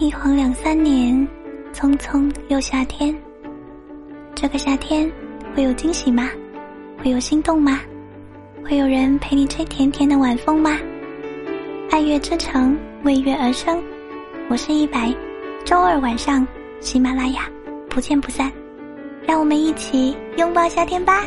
一晃两三年，匆匆又夏天。这个夏天会有惊喜吗？会有心动吗？会有人陪你吹甜甜的晚风吗？爱乐之城，为乐而生。我是一白，周二晚上，喜马拉雅，不见不散，让我们一起拥抱夏天吧。